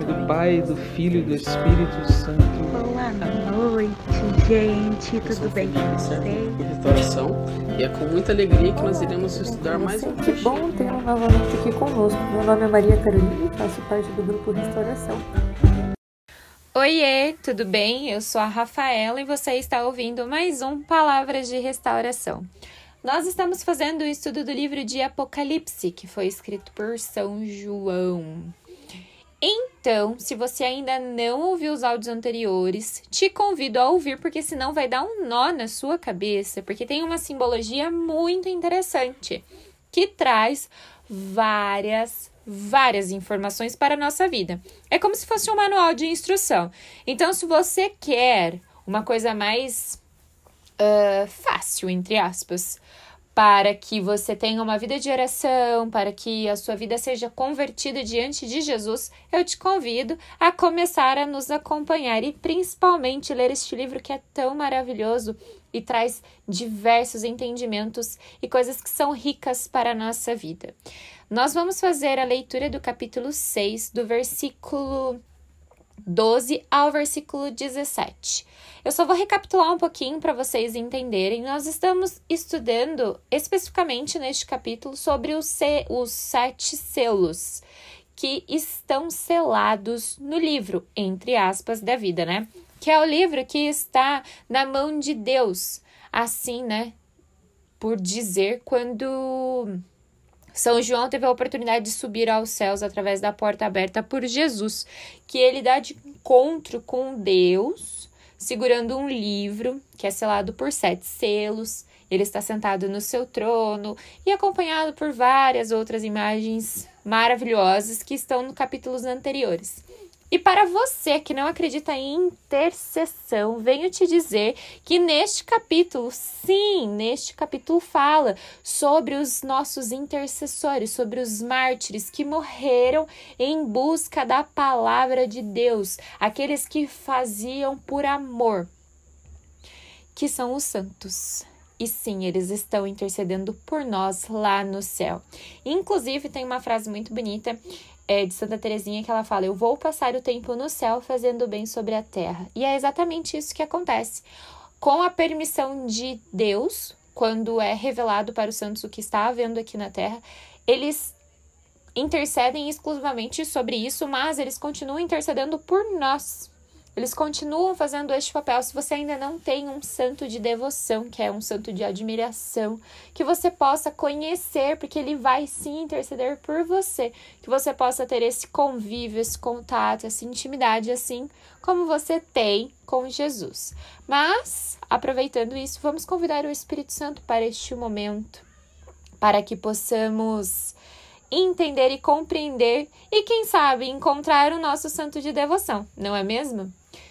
Nome do Pai, do Filho e do Espírito Santo. Boa noite, gente. Tudo bem com vocês? restauração e é com muita alegria que nós iremos estudar mais um Que bom tê-lo novamente aqui conosco. Meu nome é Maria Carolina e faço parte do grupo Restauração. Oiê, tudo bem? Eu sou a Rafaela e você está ouvindo mais um Palavras de Restauração. Nós estamos fazendo o estudo do livro de Apocalipse, que foi escrito por São João. Então, se você ainda não ouviu os áudios anteriores, te convido a ouvir, porque senão vai dar um nó na sua cabeça, porque tem uma simbologia muito interessante que traz várias, várias informações para a nossa vida. É como se fosse um manual de instrução. Então, se você quer uma coisa mais ah, fácil, entre aspas, para que você tenha uma vida de oração, para que a sua vida seja convertida diante de Jesus, eu te convido a começar a nos acompanhar e principalmente ler este livro que é tão maravilhoso e traz diversos entendimentos e coisas que são ricas para a nossa vida. Nós vamos fazer a leitura do capítulo 6, do versículo 12 ao versículo 17. Eu só vou recapitular um pouquinho para vocês entenderem. Nós estamos estudando especificamente neste capítulo sobre os, se- os sete selos que estão selados no livro, entre aspas, da vida, né? Que é o livro que está na mão de Deus. Assim, né? Por dizer, quando são João teve a oportunidade de subir aos céus através da porta aberta por Jesus, que ele dá de encontro com Deus, segurando um livro que é selado por sete selos. Ele está sentado no seu trono e acompanhado por várias outras imagens maravilhosas que estão no capítulos anteriores. E para você que não acredita em intercessão, venho te dizer que neste capítulo, sim, neste capítulo fala sobre os nossos intercessores, sobre os mártires que morreram em busca da palavra de Deus, aqueles que faziam por amor, que são os santos. E sim, eles estão intercedendo por nós lá no céu. Inclusive, tem uma frase muito bonita é, de Santa Teresinha que ela fala: Eu vou passar o tempo no céu fazendo bem sobre a terra. E é exatamente isso que acontece. Com a permissão de Deus, quando é revelado para os santos o que está havendo aqui na terra, eles intercedem exclusivamente sobre isso, mas eles continuam intercedendo por nós. Eles continuam fazendo este papel. Se você ainda não tem um santo de devoção, que é um santo de admiração, que você possa conhecer, porque ele vai sim interceder por você, que você possa ter esse convívio, esse contato, essa intimidade, assim como você tem com Jesus. Mas, aproveitando isso, vamos convidar o Espírito Santo para este momento, para que possamos entender e compreender e, quem sabe, encontrar o nosso santo de devoção, não é mesmo?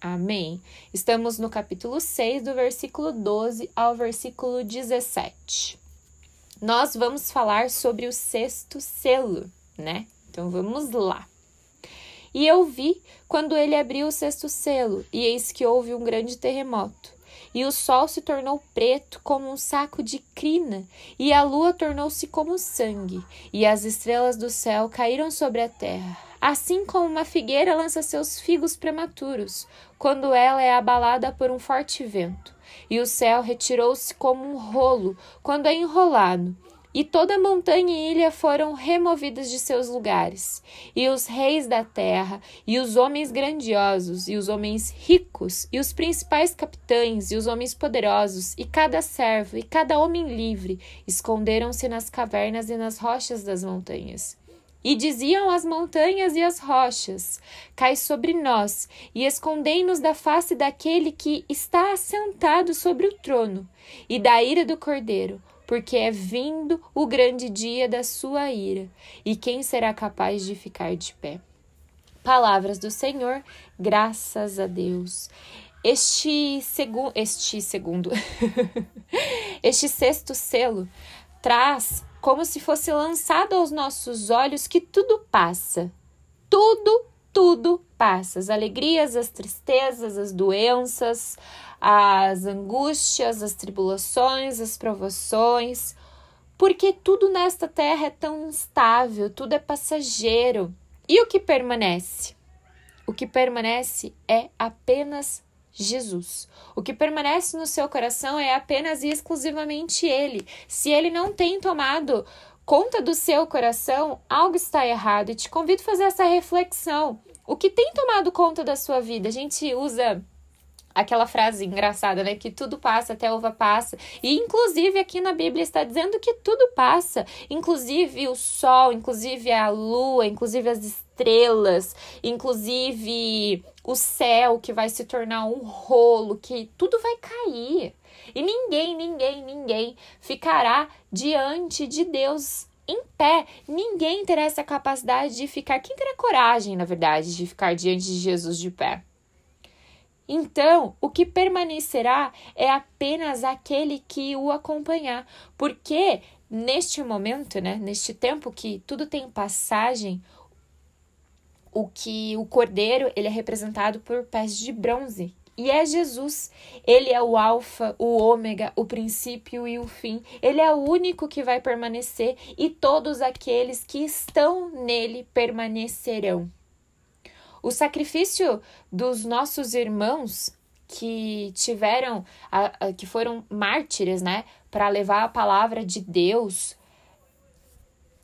Amém. Estamos no capítulo 6, do versículo 12 ao versículo 17. Nós vamos falar sobre o sexto selo, né? Então vamos lá. E eu vi quando ele abriu o sexto selo, e eis que houve um grande terremoto. E o sol se tornou preto como um saco de crina, e a lua tornou-se como sangue, e as estrelas do céu caíram sobre a terra. Assim como uma figueira lança seus figos prematuros, quando ela é abalada por um forte vento. E o céu retirou-se como um rolo, quando é enrolado. E toda montanha e ilha foram removidas de seus lugares, e os reis da terra, e os homens grandiosos, e os homens ricos, e os principais capitães, e os homens poderosos, e cada servo, e cada homem livre, esconderam-se nas cavernas e nas rochas das montanhas. E diziam as montanhas e as rochas: Cai sobre nós, e escondei-nos da face daquele que está assentado sobre o trono, e da ira do cordeiro porque é vindo o grande dia da sua ira, e quem será capaz de ficar de pé? Palavras do Senhor, graças a Deus. Este, segu este segundo, este sexto selo traz como se fosse lançado aos nossos olhos que tudo passa. Tudo, tudo passa. As alegrias, as tristezas, as doenças, as angústias, as tribulações, as provações, porque tudo nesta terra é tão instável, tudo é passageiro. E o que permanece? O que permanece é apenas Jesus. O que permanece no seu coração é apenas e exclusivamente Ele. Se Ele não tem tomado conta do seu coração, algo está errado. E te convido a fazer essa reflexão. O que tem tomado conta da sua vida? A gente usa aquela frase engraçada, né? Que tudo passa, até a uva passa. E inclusive aqui na Bíblia está dizendo que tudo passa, inclusive o sol, inclusive a lua, inclusive as estrelas, inclusive o céu que vai se tornar um rolo, que tudo vai cair. E ninguém, ninguém, ninguém ficará diante de Deus em pé. Ninguém terá essa capacidade de ficar. Quem terá coragem, na verdade, de ficar diante de Jesus de pé? Então, o que permanecerá é apenas aquele que o acompanhar, porque neste momento, né, neste tempo que tudo tem passagem, o que o cordeiro, ele é representado por pés de bronze, e é Jesus. Ele é o alfa, o ômega, o princípio e o fim. Ele é o único que vai permanecer e todos aqueles que estão nele permanecerão. O sacrifício dos nossos irmãos que tiveram, que foram mártires, né, para levar a palavra de Deus,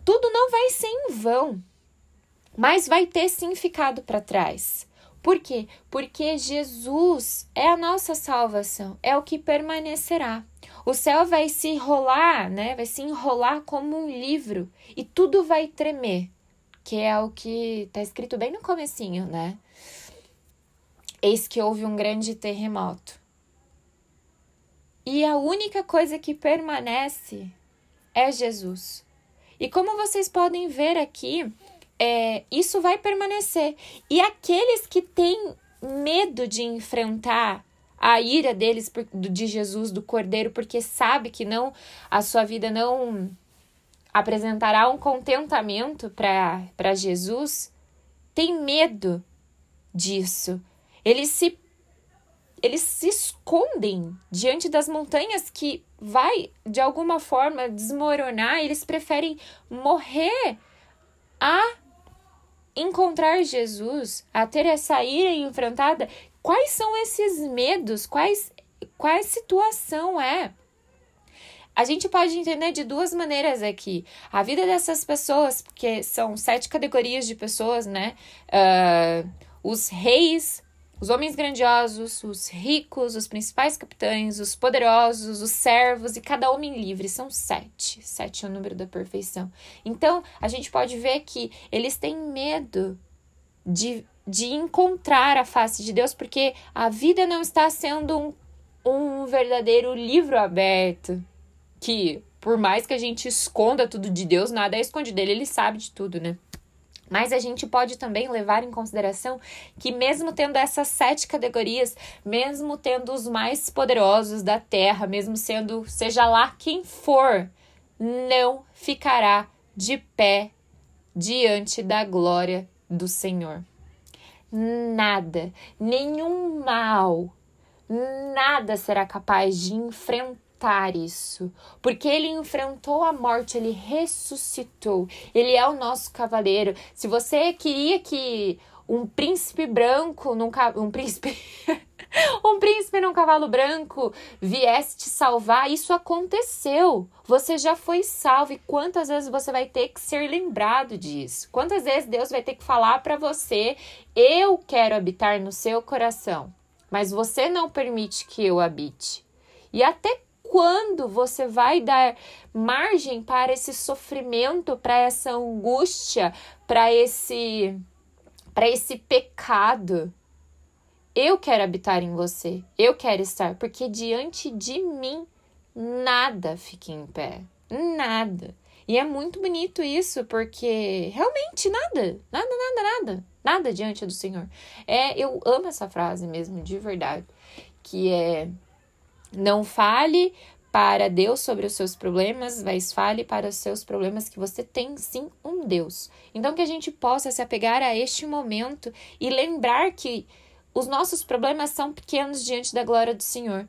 tudo não vai ser em vão, mas vai ter sim ficado para trás. Por quê? Porque Jesus é a nossa salvação, é o que permanecerá. O céu vai se enrolar, né? Vai se enrolar como um livro e tudo vai tremer que é o que está escrito bem no comecinho, né? Eis que houve um grande terremoto. E a única coisa que permanece é Jesus. E como vocês podem ver aqui, é, isso vai permanecer. E aqueles que têm medo de enfrentar a ira deles de Jesus, do Cordeiro, porque sabe que não a sua vida não apresentará um contentamento para Jesus, tem medo disso. Eles se eles se escondem diante das montanhas que vai de alguma forma desmoronar, eles preferem morrer a encontrar Jesus, a ter essa ira enfrentada. Quais são esses medos? Quais qual situação é? A gente pode entender de duas maneiras aqui. A vida dessas pessoas, porque são sete categorias de pessoas, né? Uh, os reis, os homens grandiosos, os ricos, os principais capitães, os poderosos, os servos e cada homem livre. São sete. Sete é o número da perfeição. Então, a gente pode ver que eles têm medo de, de encontrar a face de Deus, porque a vida não está sendo um, um verdadeiro livro aberto que por mais que a gente esconda tudo de Deus, nada é escondido dele, ele sabe de tudo, né? Mas a gente pode também levar em consideração que, mesmo tendo essas sete categorias, mesmo tendo os mais poderosos da terra, mesmo sendo, seja lá quem for, não ficará de pé diante da glória do Senhor. Nada, nenhum mal, nada será capaz de enfrentar isso, porque ele enfrentou a morte, ele ressuscitou, ele é o nosso cavaleiro. Se você queria que um príncipe branco, um príncipe, um príncipe num cavalo branco viesse te salvar, isso aconteceu. Você já foi salvo e quantas vezes você vai ter que ser lembrado disso? Quantas vezes Deus vai ter que falar para você: "Eu quero habitar no seu coração", mas você não permite que eu habite. E até quando você vai dar margem para esse sofrimento, para essa angústia, para esse para esse pecado? Eu quero habitar em você, eu quero estar, porque diante de mim nada fica em pé, nada. E é muito bonito isso, porque realmente nada, nada, nada, nada, nada diante do Senhor. É, eu amo essa frase mesmo, de verdade, que é não fale para Deus sobre os seus problemas, mas fale para os seus problemas que você tem sim um Deus. Então que a gente possa se apegar a este momento e lembrar que os nossos problemas são pequenos diante da glória do Senhor.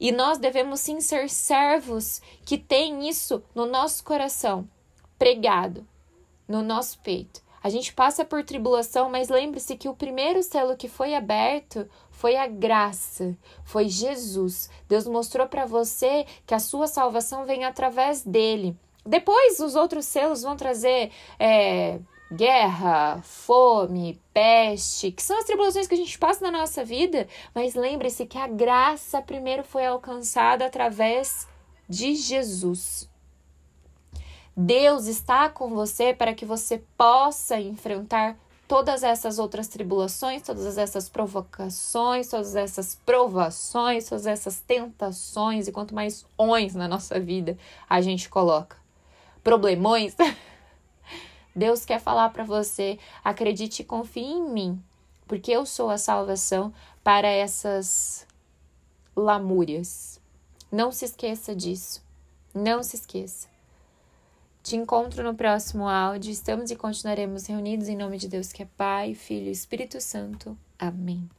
E nós devemos sim ser servos que têm isso no nosso coração, pregado no nosso peito. A gente passa por tribulação, mas lembre-se que o primeiro selo que foi aberto foi a graça, foi Jesus. Deus mostrou para você que a sua salvação vem através dele. Depois, os outros selos vão trazer é, guerra, fome, peste, que são as tribulações que a gente passa na nossa vida, mas lembre-se que a graça primeiro foi alcançada através de Jesus. Deus está com você para que você possa enfrentar todas essas outras tribulações, todas essas provocações, todas essas provações, todas essas tentações e quanto mais ons na nossa vida a gente coloca. Problemões. Deus quer falar para você: acredite e confie em mim, porque eu sou a salvação para essas lamúrias. Não se esqueça disso. Não se esqueça. Te encontro no próximo áudio. Estamos e continuaremos reunidos em nome de Deus que é Pai, Filho e Espírito Santo. Amém.